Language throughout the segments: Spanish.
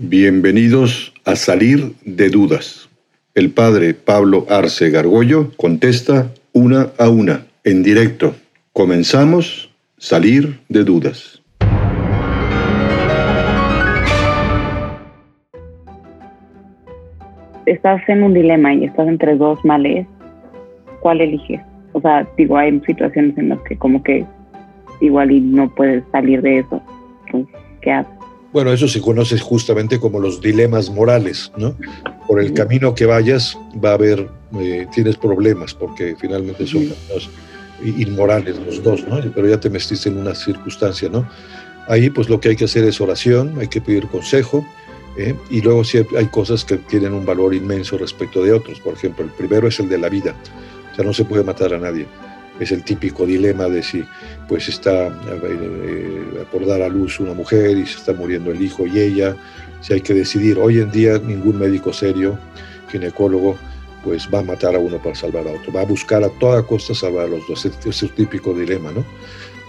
Bienvenidos a Salir de Dudas. El padre Pablo Arce Gargollo contesta una a una, en directo. Comenzamos Salir de Dudas. Estás en un dilema y estás entre dos males. ¿Cuál eliges? O sea, digo, hay situaciones en las que como que igual y no puedes salir de eso. ¿Qué haces? Bueno, eso se conoce justamente como los dilemas morales, ¿no? Por el camino que vayas va a haber, eh, tienes problemas, porque finalmente son inmorales los dos, ¿no? Pero ya te metiste en una circunstancia, ¿no? Ahí pues lo que hay que hacer es oración, hay que pedir consejo, ¿eh? y luego sí hay cosas que tienen un valor inmenso respecto de otros. Por ejemplo, el primero es el de la vida, o sea, no se puede matar a nadie es el típico dilema de si pues está eh, por dar a luz una mujer y se está muriendo el hijo y ella, si hay que decidir. Hoy en día ningún médico serio, ginecólogo, pues va a matar a uno para salvar a otro, va a buscar a toda costa salvar a los dos, es el típico dilema, ¿no?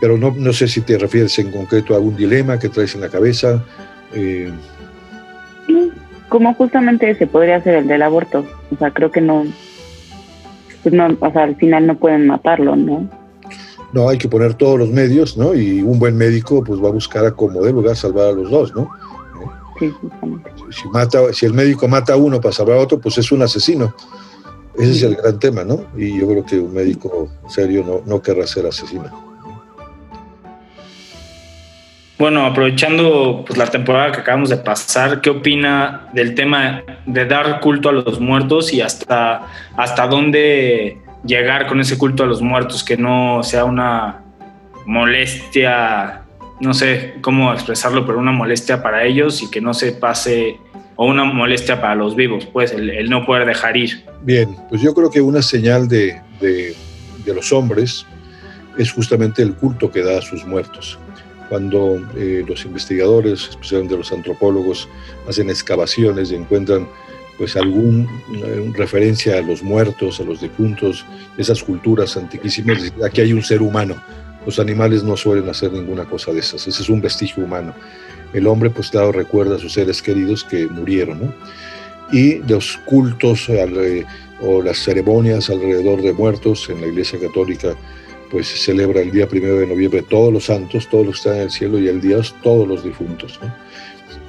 Pero no, no sé si te refieres en concreto a algún dilema que traes en la cabeza. Eh... Como justamente ese podría ser el del aborto, o sea, creo que no, pues no, o sea, al final no pueden matarlo, ¿no? No, hay que poner todos los medios, ¿no? Y un buen médico pues va a buscar a como de lugar salvar a los dos, ¿no? Sí. Si, mata, si el médico mata a uno para salvar a otro, pues es un asesino. Ese es el gran tema, ¿no? Y yo creo que un médico serio no, no querrá ser asesino. Bueno, aprovechando pues, la temporada que acabamos de pasar, ¿qué opina del tema de dar culto a los muertos y hasta, hasta dónde llegar con ese culto a los muertos, que no sea una molestia, no sé cómo expresarlo, pero una molestia para ellos y que no se pase, o una molestia para los vivos, pues el, no poder dejar ir? Bien, pues yo creo que una señal de, de, de los hombres es justamente el culto que da a sus muertos cuando eh, los investigadores, especialmente los antropólogos, hacen excavaciones y encuentran pues algún referencia a los muertos, a los difuntos, esas culturas antiquísimas, aquí hay un ser humano. Los animales no suelen hacer ninguna cosa de esas, ese es un vestigio humano. El hombre, pues claro, recuerda a sus seres queridos que murieron, ¿no? Y los cultos o las ceremonias alrededor de muertos en la Iglesia Católica pues se celebra el día primero de noviembre todos los santos, todos los que están en el cielo y el día todos los difuntos.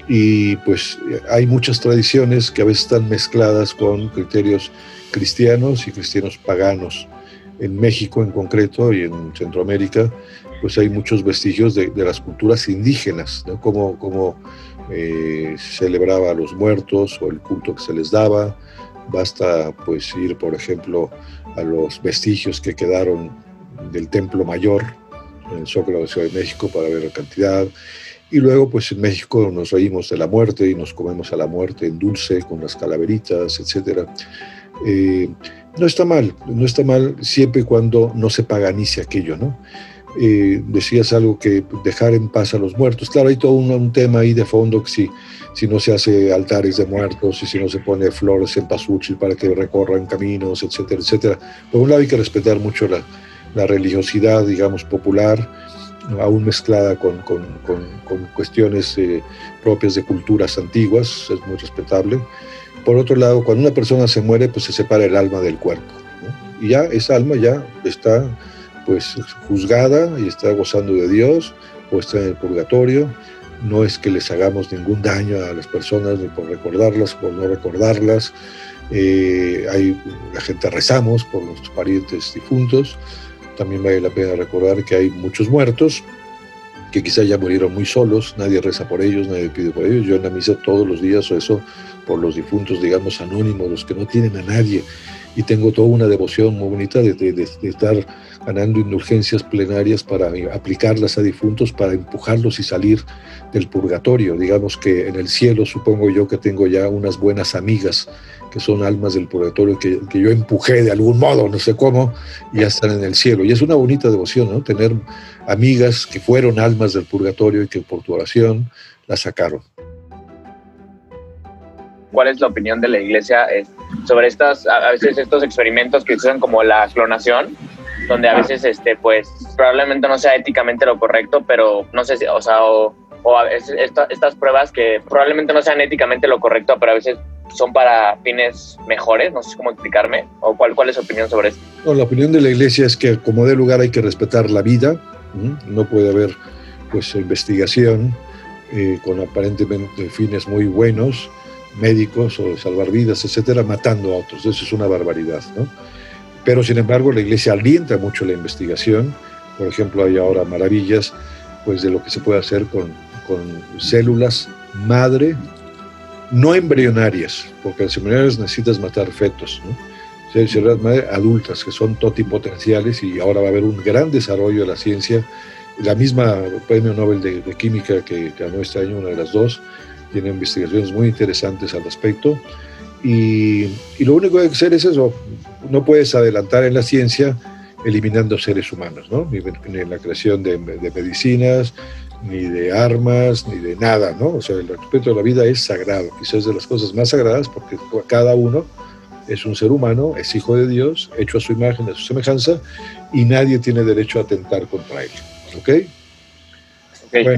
Y pues hay muchas tradiciones que a veces están mezcladas con criterios cristianos y cristianos paganos. En México en concreto y en Centroamérica, pues hay muchos vestigios de, las culturas indígenas, ¿no? como, como eh, celebraba a los muertos o el culto que se les daba. Basta pues ir, por ejemplo, a los vestigios que quedaron del Templo Mayor, en el Zócalo de Ciudad de México, para ver la cantidad. Y luego, pues en México nos reímos de la muerte y nos comemos a la muerte en dulce, con las calaveritas, etc. Eh, no está mal, no está mal siempre y cuando no se paganice aquello, ¿no? Eh, decías algo que dejar en paz a los muertos. Claro, hay todo un, tema ahí de fondo que si, si no se hace altares de muertos y si no se pone flores en pasuchil para que recorran caminos, etcétera, etcétera. Por un lado hay que respetar mucho la, la religiosidad, digamos, popular, aún mezclada con, con, con, cuestiones eh, propias de culturas antiguas, es muy respetable. Por otro lado, cuando una persona se muere, pues se separa el alma del cuerpo. Y ya esa alma ya está pues juzgada y está gozando de Dios o está en el purgatorio. No es que les hagamos ningún daño a las personas ni por recordarlas, por no recordarlas. Eh, hay, la gente rezamos por nuestros parientes difuntos, también vale la pena recordar que hay muchos muertos que quizá ya murieron muy solos, nadie reza por ellos, nadie pide por ellos. Yo en la misa todos los días o eso por los difuntos, digamos, anónimos, los que no tienen a nadie. Y tengo toda una devoción muy bonita de, estar ganando indulgencias plenarias para aplicarlas a difuntos, para empujarlos y salir del purgatorio. Digamos que en el cielo supongo yo que tengo ya unas buenas amigas que son almas del purgatorio que, que, yo empujé de algún modo, no sé cómo, y ya están en el cielo. Y es una bonita devoción, ¿no? Tener amigas que fueron almas del purgatorio y que por tu oración las sacaron. ¿Cuál es la opinión de la iglesia sobre estas, a veces estos experimentos que usan como la clonación? donde a veces este pues probablemente no sea éticamente lo correcto pero no sé si o sea o o a veces estas pruebas que probablemente no sean éticamente lo correcto, pero a veces son para fines mejores, no sé cómo explicarme, o cuál, cuál es su opinión sobre esto. No, la opinión de la iglesia es que como de lugar hay que respetar la vida, no puede haber pues investigación eh, con aparentemente fines muy buenos, médicos o de salvar vidas, etcétera, matando a otros. Eso es una barbaridad, ¿no? Pero sin embargo la iglesia alienta mucho la investigación, por ejemplo hay ahora maravillas pues de lo que se puede hacer con, con células madre no embrionarias, porque las embrionarias necesitas matar fetos, ¿no? células madre adultas que son totipotenciales y ahora va a haber un gran desarrollo de la ciencia. La misma premio Nobel de, Química que ganó este año, una de las dos, tiene investigaciones muy interesantes al respecto. Y, y, lo único que hay que hacer es eso. No puedes adelantar en la ciencia eliminando seres humanos, ¿no? ni, en la creación de, de medicinas, ni de armas, ni de nada, ¿no? O sea, el respeto a la vida es sagrado, quizás de las cosas más sagradas, porque cada uno es un ser humano, es hijo de Dios, hecho a su imagen, a su semejanza, y nadie tiene derecho a atentar contra él. ¿Ok? okay.